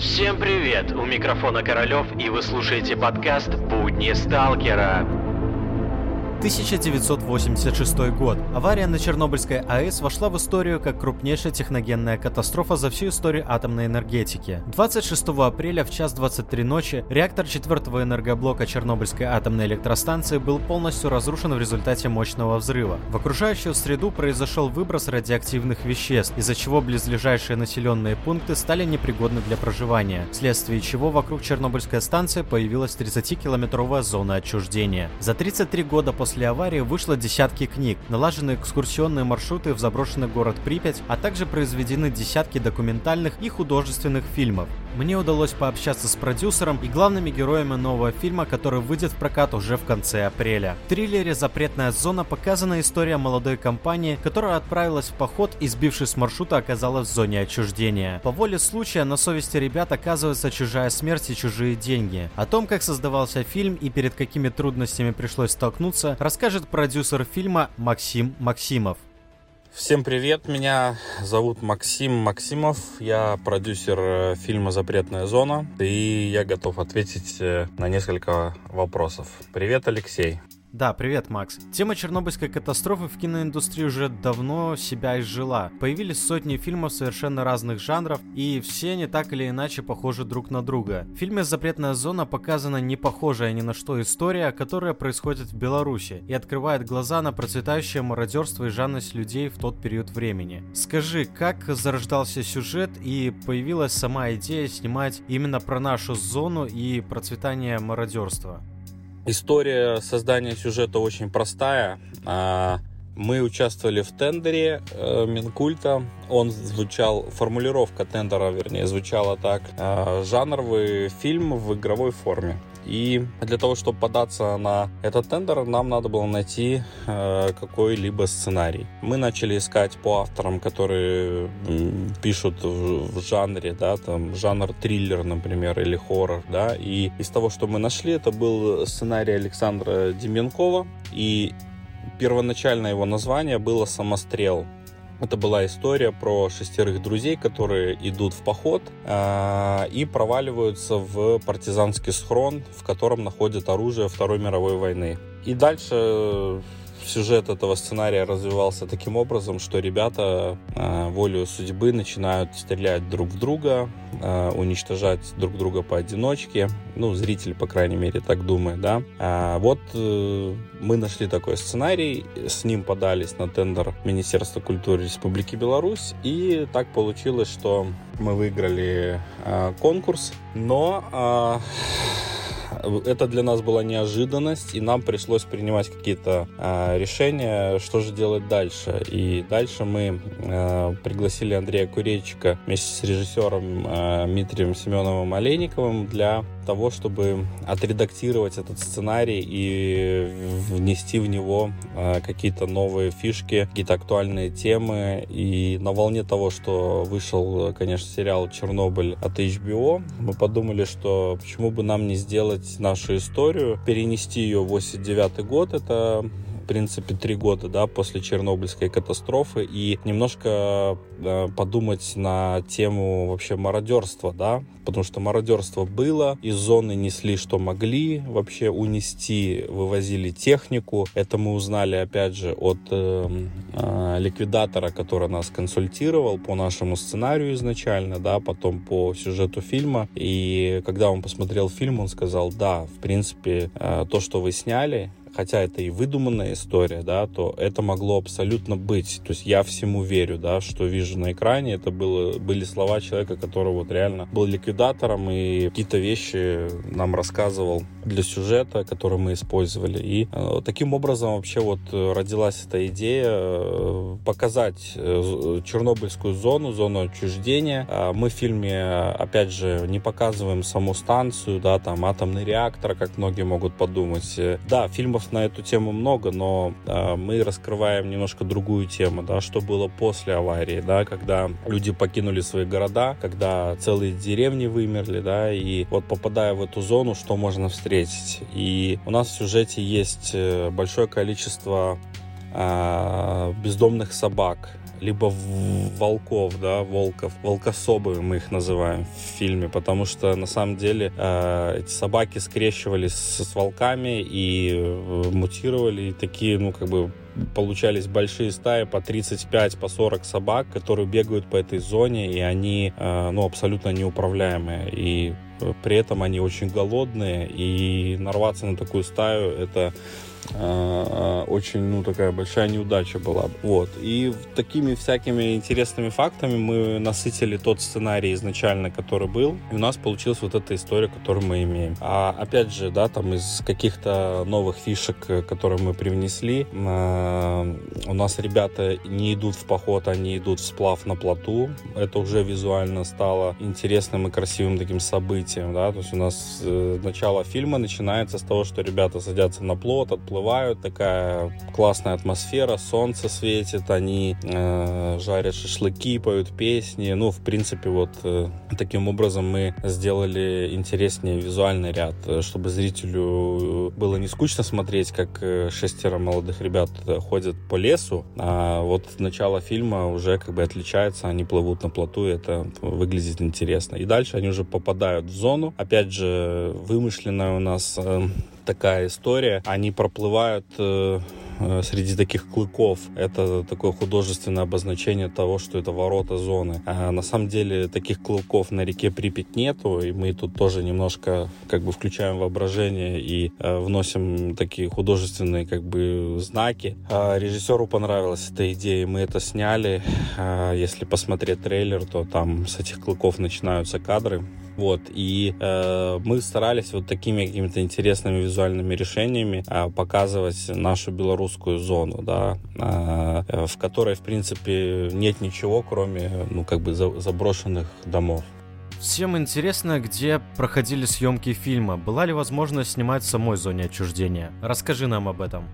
Всем привет! У микрофона Королёв, и вы слушаете подкаст «Будни сталкера». 1986 год. Авария на Чернобыльской АЭС вошла в историю как крупнейшая техногенная катастрофа за всю историю атомной энергетики. 26 апреля в час 23 ночи реактор 4 энергоблока Чернобыльской атомной электростанции был полностью разрушен в результате мощного взрыва. В окружающую среду произошел выброс радиоактивных веществ, из-за чего близлежащие населенные пункты стали непригодны для проживания, вследствие чего вокруг Чернобыльской станции появилась 30-километровая зона отчуждения. За 33 года после после аварии вышло десятки книг, налажены экскурсионные маршруты в заброшенный город Припять, а также произведены десятки документальных и художественных фильмов. Мне удалось пообщаться с продюсером и главными героями нового фильма, который выйдет в прокат уже в конце апреля. В триллере «Запретная зона» показана история молодой компании, которая отправилась в поход и, сбившись с маршрута, оказалась в зоне отчуждения. По воле случая на совести ребят оказывается чужая смерть и чужие деньги. О том, как создавался фильм и перед какими трудностями пришлось столкнуться, расскажет продюсер фильма Максим Максимов. Всем привет, меня зовут Максим Максимов, я продюсер э, фильма «Запретная зона», и я готов ответить э, на несколько вопросов. Привет, Алексей. Да, привет, Макс. Тема Чернобыльской катастрофы в киноиндустрии уже давно себя изжила. Появились сотни фильмов совершенно разных жанров, и все они так или иначе похожи друг на друга. В фильме «Запретная зона» показана не похожая ни на что история, которая происходит в Беларуси, и открывает глаза на процветающее мародерство и жадность людей в тот период времени. Скажи, как зарождался сюжет и появилась сама идея снимать именно про нашу зону и процветание мародерства? История создания сюжета очень простая. А, мы участвовали в тендере э, Минкульта. Он звучал, формулировка тендера, вернее, звучала так. Э, жанровый фильм в игровой форме. И для того, чтобы податься на этот тендер, нам надо было найти э, какой-либо сценарий. Мы начали искать по авторам, которые пишут в, жанре, да, там жанр триллер, например, или хоррор, да. И из того, что мы нашли, это был сценарий Александра Деменкова. И первоначально его название было «Самострел». Это была история про шестерых друзей, которые идут в поход э, и проваливаются в партизанский схрон, в котором находят оружие Второй мировой войны. И дальше сюжет этого сценария развивался таким образом, что ребята э, волю судьбы начинают стрелять друг в друга, э, уничтожать друг друга поодиночке. Ну, зритель, по крайней мере, так думает, да. А вот э, мы нашли такой сценарий, с ним подались на тендер Министерства культуры Республики Беларусь, и так получилось, что мы выиграли э, конкурс, но э, это для нас была неожиданность, и нам пришлось принимать какие-то э, решения, что же делать дальше. И дальше мы э, пригласили Андрея Курейчика вместе с режиссером э, Дмитрием Семеновым Олейниковым для того, чтобы отредактировать этот сценарий и внести в него э, какие-то новые фишки, какие-то актуальные темы. И на волне того, что вышел, конечно, сериал «Чернобыль» от HBO, мы подумали, что почему бы нам не сделать нашу историю, перенести ее в 89 год. Это принципе, три года, да, после Чернобыльской катастрофы, и немножко э, подумать на тему вообще мародерства, да, потому что мародерство было, из зоны несли, что могли вообще унести, вывозили технику. Это мы узнали, опять же, от э, э, ликвидатора, который нас консультировал по нашему сценарию изначально, да, потом по сюжету фильма. И когда он посмотрел фильм, он сказал, да, в принципе, э, то, что вы сняли, хотя это и выдуманная история, да, то это могло абсолютно быть. То есть я всему верю, да, что вижу на экране. Это было, были слова человека, который вот реально был ликвидатором и какие-то вещи нам рассказывал для сюжета, который мы использовали. И э, таким образом вообще вот родилась эта идея э, показать э, Чернобыльскую зону, зону отчуждения. Э, мы в фильме, опять же, не показываем саму станцию, да, там атомный реактор, как многие могут подумать. Э, да, фильмов на эту тему много, но э, мы раскрываем немножко другую тему, да, что было после аварии, да, когда люди покинули свои города, когда целые деревни вымерли, да, и вот попадая в эту зону, что можно встретить. И у нас в сюжете есть э, большое количество э, бездомных собак, либо волков, да, волков, волкособы мы их называем в фильме, потому что на самом деле э, эти собаки скрещивались с, с волками и э, мутировали, и такие, ну, как бы получались большие стаи по 35, по 40 собак, которые бегают по этой зоне, и они, э, ну, абсолютно неуправляемые. И э, при этом они очень голодные, и нарваться на такую стаю это очень, ну, такая большая неудача была. Вот. И такими всякими интересными фактами мы насытили тот сценарий изначально, который был, и у нас получилась вот эта история, которую мы имеем. А опять же, да, там из каких-то новых фишек, которые мы привнесли, э, у нас ребята не идут в поход, они идут в сплав на плоту. Это уже визуально стало интересным и красивым таким событием, да, то есть у нас э, начало фильма начинается с того, что ребята садятся на плот, отплывают уплывают, такая классная атмосфера, солнце светит, они э, жарят шашлыки, поют песни. Ну, в принципе, вот э, таким образом мы сделали интереснее визуальный ряд, э, чтобы зрителю было не скучно смотреть, как э, шестеро молодых ребят ходят по лесу, а вот начало фильма уже как бы отличается, они плывут на плоту, и это выглядит интересно. И дальше они уже попадают в зону, опять же, вымышленная у нас э, такая история. Они проплывают э, э, среди таких клыков. Это такое художественное обозначение того, что это ворота зоны. А на самом деле таких клыков на реке Припять нету, и мы тут тоже немножко как бы включаем воображение и э, вносим такие художественные как бы знаки. А режиссеру понравилась эта идея, мы это сняли. А если посмотреть трейлер, то там с этих клыков начинаются кадры. Вот, и э, мы старались вот такими какими-то интересными визуальными решениями э, показывать нашу белорусскую зону, да, э, в которой, в принципе, нет ничего, кроме, ну, как бы за, заброшенных домов. Всем интересно, где проходили съемки фильма. Была ли возможность снимать в самой зоне отчуждения? Расскажи нам об этом.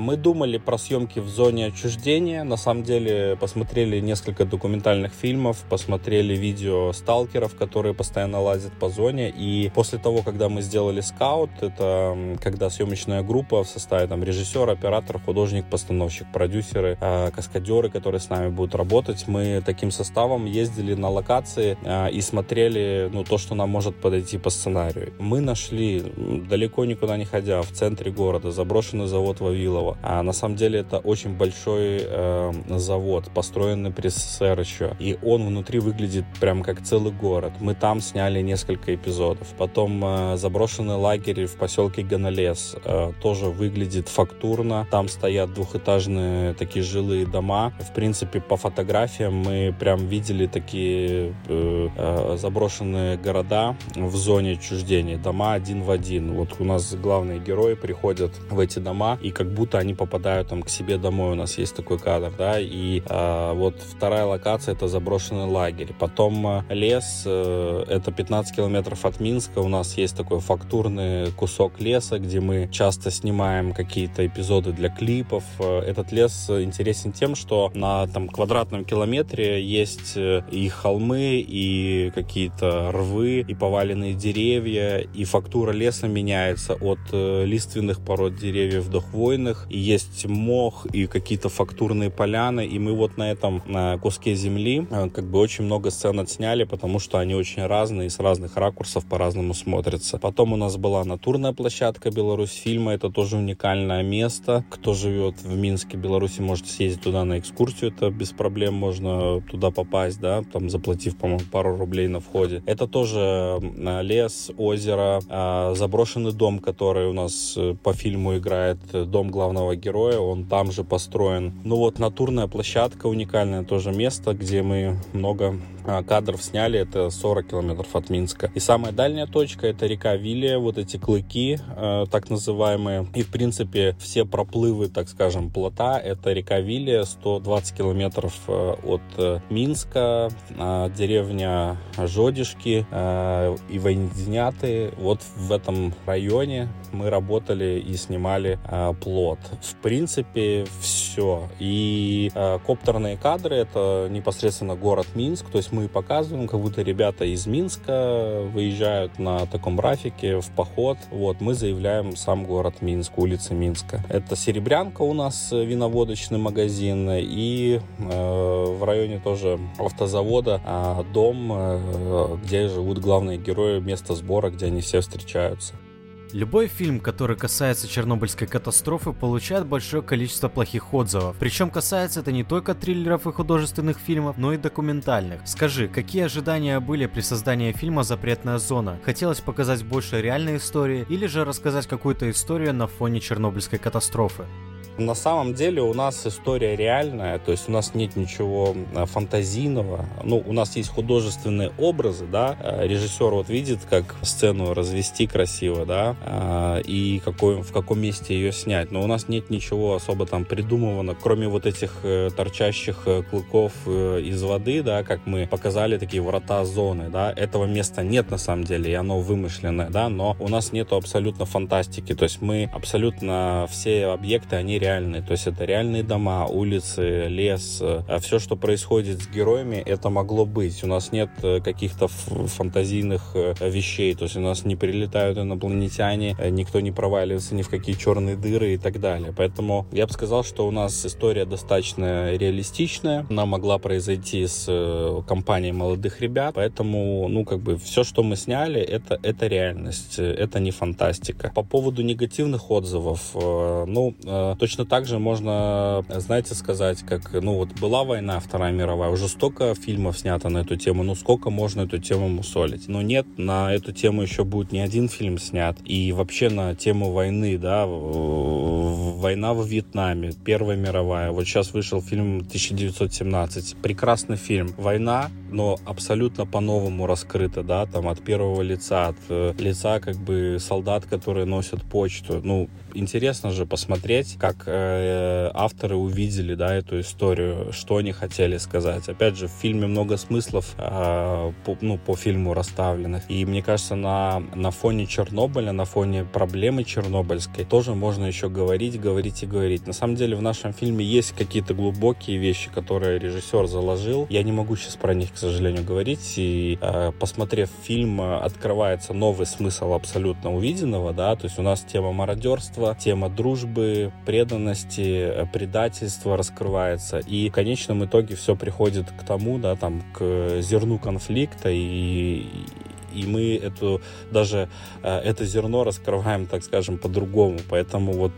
Мы думали про съемки в зоне отчуждения. На самом деле посмотрели несколько документальных фильмов, посмотрели видео сталкеров, которые постоянно лазят по зоне. И после того, когда мы сделали скаут, это когда съемочная группа в составе там режиссер, оператор, художник, постановщик, продюсеры, э, каскадеры, которые с нами будут работать, мы таким составом ездили на локации э, и смотрели ну, то, что нам может подойти по сценарию. Мы нашли, далеко никуда не ходя, в центре города заброшенный завод Вавилова, а на самом деле это очень большой э, завод, построенный при СССР еще. И он внутри выглядит прям как целый город. Мы там сняли несколько эпизодов. Потом э, заброшенный лагерь в поселке Ганалес э, тоже выглядит фактурно. Там стоят двухэтажные такие жилые дома. В принципе, по фотографиям мы прям видели такие э, э, заброшенные города в зоне отчуждения. Дома один в один. Вот у нас главные герои приходят в эти дома и как будто они попадают там к себе домой, у нас есть такой кадр, да, и э, вот вторая локация это заброшенный лагерь. Потом э, лес, э, это 15 километров от Минска, у нас есть такой фактурный кусок леса, где мы часто снимаем какие-то эпизоды для клипов. Э, этот лес интересен тем, что на там квадратном километре есть э, и холмы, и какие-то рвы, и поваленные деревья, и фактура леса меняется от э, лиственных пород деревьев до хвойных, и есть мох, и какие-то фактурные поляны, и мы вот на этом на куске земли э, как бы очень много сцен отсняли, потому что они очень разные, и с разных ракурсов по-разному смотрятся. Потом у нас была натурная площадка Беларусь фильма, это тоже уникальное место. Кто живет в Минске, Беларуси, может съездить туда на экскурсию, это без проблем можно туда попасть, да, там заплатив, по-моему, пару рублей на входе. Это тоже лес, озеро, а, заброшенный дом, который у нас э, по фильму играет, дом главного главного героя, он там же построен. Ну вот натурная площадка, уникальное тоже место, где мы много кадров сняли, это 40 километров от Минска. И самая дальняя точка это река Вилия, вот эти клыки, э, так называемые. И в принципе все проплывы, так скажем, плота, это река Вилия, 120 километров э, от э, Минска, деревня Жодишки и Войнедняты. Вот в этом районе мы работали и снимали плот. В принципе, все. И коптерные кадры это непосредственно город Минск, то есть есть мы показываем, как будто ребята из Минска выезжают на таком рафике в поход. Вот, мы заявляем сам город Минск, улицы Минска. Это Серебрянка у нас виноводочный магазин и э, в районе тоже автозавода э, дом, э, где живут главные герои, место сбора, где они все встречаются. Любой фильм, который касается Чернобыльской катастрофы, получает большое количество плохих отзывов. Причем касается это не только триллеров и художественных фильмов, но и документальных. Скажи, какие ожидания были при создании фильма «Запретная зона»? Хотелось показать больше реальной истории или же рассказать какую-то историю на фоне Чернобыльской катастрофы? На самом деле у нас история реальная, то есть у нас нет ничего э, фантазийного. Ну, у нас есть художественные образы, да. Э, режиссер вот видит, как сцену развести красиво, да, э, и какой, в каком месте ее снять. Но у нас нет ничего особо там придумывано, кроме вот этих торчащих клыков из воды, да, как мы показали, такие врата зоны, да. Этого места нет на самом деле, и оно вымышленное, да, но у нас нету абсолютно фантастики. То есть мы абсолютно все объекты, они реальные. То есть это реальные дома, улицы, лес. А все, что происходит с героями, это могло быть. У нас нет э, каких-то фантазийных э, вещей. То есть у нас не прилетают инопланетяне, э, никто не проваливается ни в какие черные дыры и так далее. Поэтому я бы сказал, что у нас история достаточно реалистичная. Она могла произойти с компанией молодых ребят. Поэтому, ну, как бы все, что мы сняли, это, это реальность. Это не фантастика. По поводу негативных отзывов, ну, точно точно так же можно, знаете, сказать, как, ну вот была война Вторая мировая, уже столько фильмов снято на эту тему, ну сколько можно эту тему мусолить? Но нет, на эту тему еще будет не один фильм снят. И вообще на тему войны, да, война во Вьетнаме, Первая мировая. Вот сейчас вышел фильм 1917. Прекрасный фильм. Война, но абсолютно по-новому раскрыта, да, там от первого лица, от э, лица как бы солдат, которые носят почту. Ну, интересно же посмотреть, как э, авторы увидели, да, эту историю, что они хотели сказать. Опять же, в фильме много смыслов, э, по, ну, по фильму расставленных. И мне кажется, на, на фоне Чернобыля, на фоне проблемы чернобыльской, тоже можно еще говорить, говорить и говорить. На самом деле, в нашем фильме есть какие-то глубокие вещи, которые режиссер заложил. Я не могу сейчас про них, к сожалению, говорить. И э, посмотрев фильм, открывается новый смысл абсолютно увиденного, да, то есть у нас тема мародерства, искусства, тема дружбы, преданности, предательства раскрывается. И в конечном итоге все приходит к тому, да, там, к зерну конфликта и, и мы эту, даже э, это зерно раскрываем, так скажем, по-другому. Поэтому вот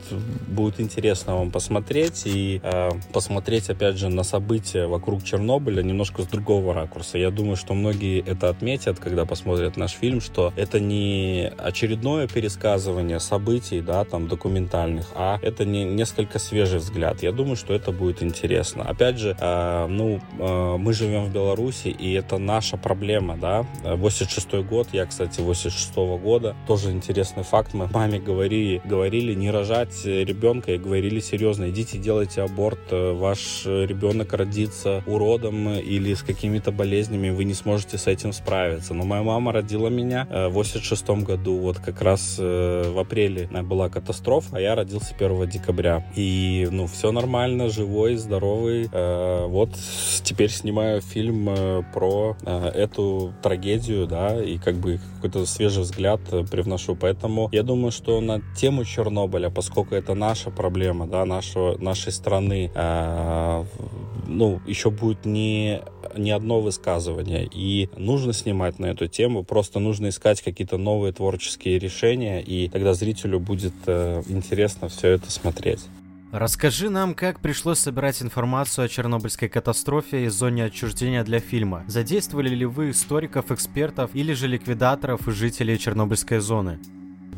будет интересно вам посмотреть и э, посмотреть, опять же, на события вокруг Чернобыля немножко с другого ракурса. Я думаю, что многие это отметят, когда посмотрят наш фильм, что это не очередное пересказывание событий, да, там, документальных, а это не несколько свежий взгляд. Я думаю, что это будет интересно. Опять же, э, ну, э, мы живем в Беларуси, и это наша проблема, да, 86 год. Я, кстати, 86 -го года. Тоже интересный факт. Мы маме говорили, говорили не рожать ребенка и говорили серьезно, идите делайте аборт, э, ваш ребенок родится уродом или с какими-то болезнями, вы не сможете с этим справиться. Но моя мама родила меня э, в 86 году, вот как раз э, в апреле была катастрофа, а я родился 1 декабря. И, ну, все нормально, живой, здоровый. Вот теперь снимаю фильм про эту трагедию, да, и как бы какой-то свежий взгляд э, привношу. Поэтому я думаю, что на тему Чернобыля, поскольку это наша проблема, да, нашего, нашей страны, э, ну, еще будет не, не одно высказывание. И нужно снимать на эту тему, просто нужно искать какие-то новые творческие решения, и тогда зрителю будет э, интересно все это смотреть. Расскажи нам, как пришлось собирать информацию о Чернобыльской катастрофе и зоне отчуждения для фильма. Задействовали ли вы историков, экспертов или же ликвидаторов и жителей Чернобыльской зоны?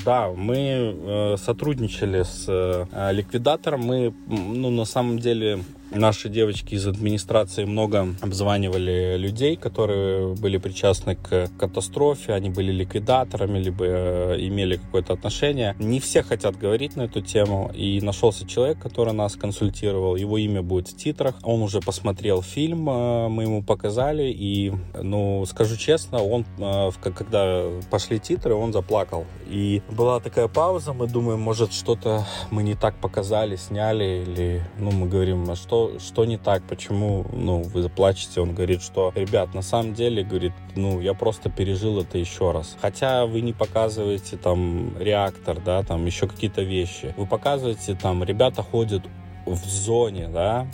Да, мы э, сотрудничали с э, ликвидатором. Мы, ну, на самом деле, Наши девочки из администрации много обзванивали людей, которые были причастны к катастрофе, они были ликвидаторами, либо э, имели какое-то отношение. Не все хотят говорить на эту тему, и нашелся человек, который нас консультировал. Его имя будет в титрах. Он уже посмотрел фильм, э, мы ему показали, и, ну, скажу честно, он, э, когда пошли титры, он заплакал. И была такая пауза, мы думаем, может, что-то мы не так показали, сняли, или, ну, мы говорим, а что что, не так, почему, ну, вы плачете? Он говорит, что, ребят, на самом деле, говорит, ну, я просто пережил это еще раз. Хотя вы не показываете там реактор, да, там еще какие-то вещи. Вы показываете там, ребята ходят в зоне, да,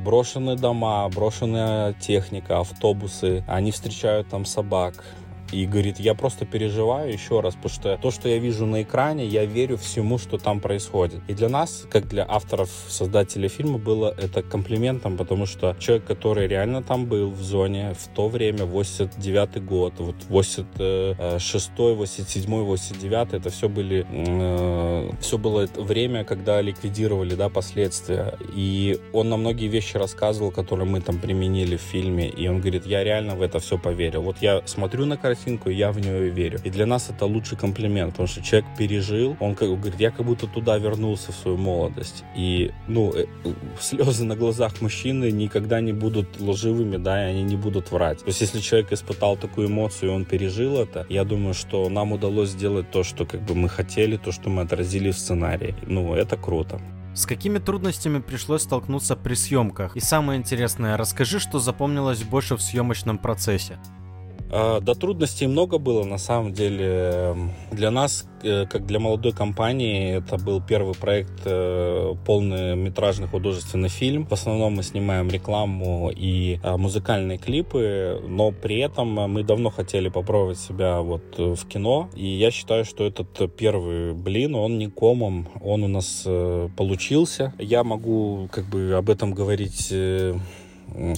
брошенные дома, брошенная техника, автобусы, они встречают там собак, и говорит, я просто переживаю еще раз, потому что то, что я вижу на экране, я верю всему, что там происходит. И для нас, как для авторов, создателей фильма, было это комплиментом, потому что человек, который реально там был в зоне в то время, 89 год, вот 86 87 89 это все были, э, все было время, когда ликвидировали, да, последствия. И он на многие вещи рассказывал, которые мы там применили в фильме, и он говорит, я реально в это все поверил. Вот я смотрю на картину, картинку, я в нее верю. И для нас это лучший комплимент, потому что человек пережил, он как говорит, я как будто туда вернулся в свою молодость. И, ну, э, слезы на глазах мужчины никогда не будут лживыми, да, и они не будут врать. То есть, если человек испытал такую эмоцию, и он пережил это, я думаю, что нам удалось сделать то, что как бы мы хотели, то, что мы отразили в сценарии. Ну, это круто. С какими трудностями пришлось столкнуться при съемках? И самое интересное, расскажи, что запомнилось больше в съемочном процессе. А, да, трудностей много было, на самом деле. Для нас, э, как для молодой компании, это был первый проект э, полнометражный художественный фильм. В основном мы снимаем рекламу и а, музыкальные клипы, но при этом мы давно хотели попробовать себя вот в кино. И я считаю, что этот первый блин, он не комом, он у нас э, получился. Я могу как бы об этом говорить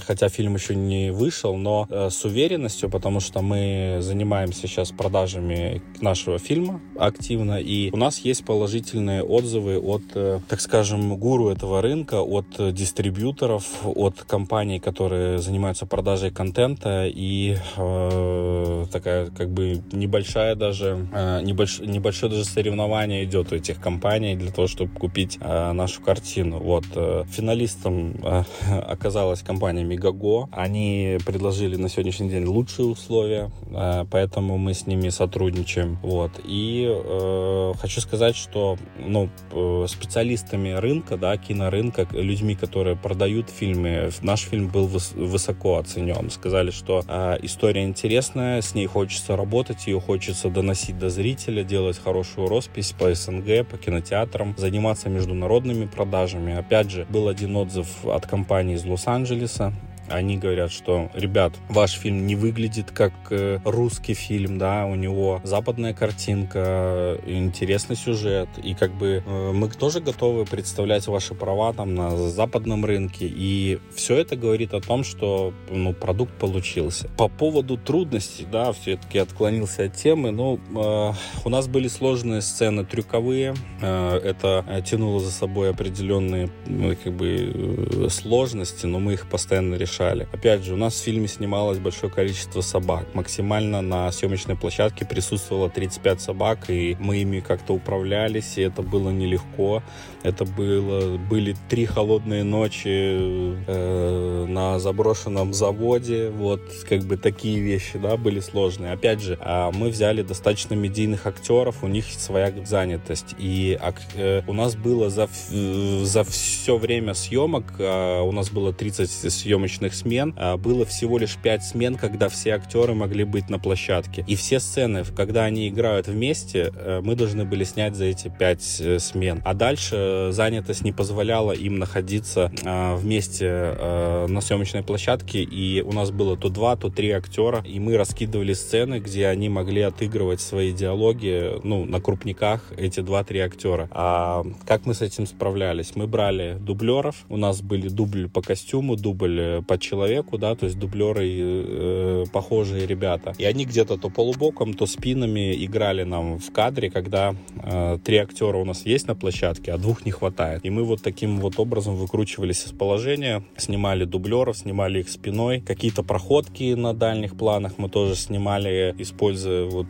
хотя фильм еще не вышел, но э, с уверенностью, потому что мы занимаемся сейчас продажами нашего фильма активно, и у нас есть положительные отзывы от, э, так скажем, гуру этого рынка, от дистрибьюторов, от компаний, которые занимаются продажей контента, и э, такая как бы небольшая даже, э, небольш, небольшое даже соревнование идет у этих компаний для того, чтобы купить э, нашу картину. Вот э, финалистом э, оказалась компания компания Megago. Они предложили на сегодняшний день лучшие условия, э, поэтому мы с ними сотрудничаем. Вот. И э, хочу сказать, что ну, э, специалистами рынка, да, кинорынка, людьми, которые продают фильмы, наш фильм был выс- высоко оценен. Сказали, что э, история интересная, с ней хочется работать, ее хочется доносить до зрителя, делать хорошую роспись по СНГ, по кинотеатрам, заниматься международными продажами. Опять же, был один отзыв от компании из Лос-Анджелеса, So. Они говорят, что, ребят, ваш фильм не выглядит как э, русский фильм, да, у него западная картинка, интересный сюжет, и как бы э, мы тоже готовы представлять ваши права там на западном рынке, и все это говорит о том, что, ну, продукт получился. По поводу трудностей, да, все-таки отклонился от темы, ну, э, у нас были сложные сцены трюковые, э, это тянуло за собой определенные, ну, как бы, сложности, но мы их постоянно решали решали. Опять же, у нас в фильме снималось большое количество собак. Максимально на съемочной площадке присутствовало 35 собак, и мы ими как-то управлялись, и это было нелегко. Это было, были три холодные ночи э, на заброшенном заводе. Вот, как бы такие вещи, да, были сложные. Опять же, э, мы взяли достаточно медийных актеров, у них своя занятость. И э, у нас было за, за все время съемок, э, у нас было 30 съемочных смен, э, было всего лишь 5 смен, когда все актеры могли быть на площадке. И все сцены, когда они играют вместе, э, мы должны были снять за эти 5 э, смен. А дальше занятость не позволяла им находиться э, вместе э, на съемочной площадке, и у нас было то два, то три актера, и мы раскидывали сцены, где они могли отыгрывать свои диалоги, ну, на крупниках эти два-три актера. А как мы с этим справлялись? Мы брали дублеров, у нас были дубль по костюму, дубль по человеку, да, то есть дублеры э, похожие ребята. И они где-то то полубоком, то спинами играли нам в кадре, когда э, три актера у нас есть на площадке, а двух не хватает. И мы вот таким вот образом выкручивались из положения, снимали дублеров, снимали их спиной. Какие-то проходки на дальних планах мы тоже снимали, используя вот,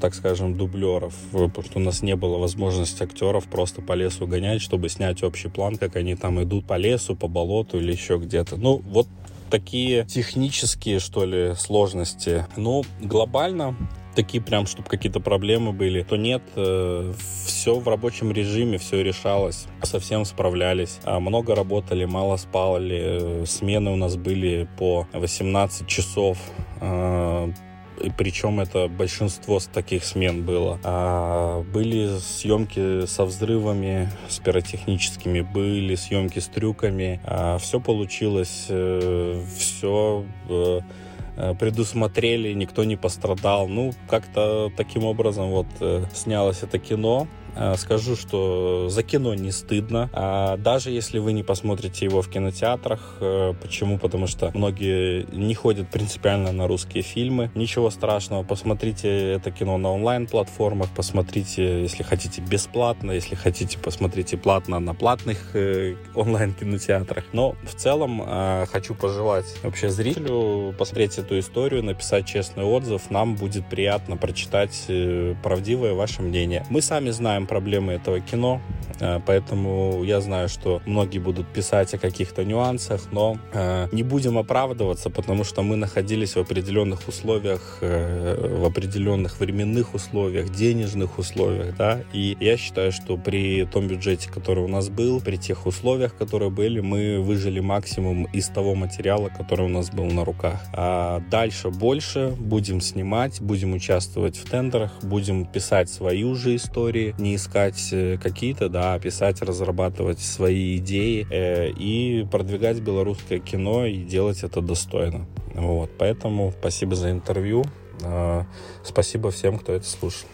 так скажем, дублеров, потому что у нас не было возможности актеров просто по лесу гонять, чтобы снять общий план, как они там идут по лесу, по болоту или еще где-то. Ну, вот такие технические, что ли, сложности. Ну, глобально такие прям, чтобы какие-то проблемы были, то нет, э, все в рабочем режиме, все решалось, совсем справлялись. А много работали, мало спали, смены у нас были по 18 часов, а, и причем это большинство таких смен было. А были съемки со взрывами, с пиротехническими, были съемки с трюками. А все получилось, э, все э, э, предусмотрели, никто не пострадал. Ну, как-то таким образом вот снялось это кино. Э, скажу, что за кино не стыдно. А даже если вы не посмотрите его в кинотеатрах. Э, почему? Потому что многие не ходят принципиально на русские фильмы. Ничего страшного. Посмотрите это кино на онлайн-платформах. Посмотрите, если хотите, бесплатно. Если хотите, посмотрите платно на платных э, онлайн-кинотеатрах. Но в целом э, хочу пожелать вообще зрителю посмотреть эту историю, написать честный отзыв. Нам будет приятно прочитать правдивое ваше мнение. Мы сами знаем, знаем проблемы этого кино, э, поэтому я знаю, что многие будут писать о каких-то нюансах, но э, не будем оправдываться, потому что мы находились в определенных условиях, э, в определенных временных условиях, денежных условиях, да, и я считаю, что при том бюджете, который у нас был, при тех условиях, которые были, мы выжили максимум из того материала, который у нас был на руках. А дальше больше будем снимать, будем участвовать в тендерах, будем писать свою же истории, не искать э, какие-то, да, а писать, разрабатывать свои идеи э, и продвигать белорусское кино и делать это достойно. Вот, поэтому спасибо за интервью. Э, спасибо всем, кто это слушал.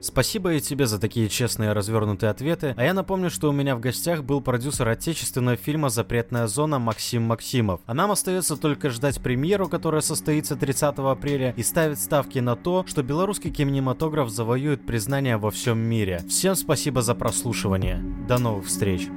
Спасибо и тебе за такие честные развернутые ответы. А я напомню, что у меня в гостях был продюсер отечественного фильма «Запретная зона» Максим Максимов. А нам остается только ждать премьеру, которая состоится 30 апреля, и ставить ставки на то, что белорусский кинематограф завоюет признание во всем мире. Всем спасибо за прослушивание. До новых встреч.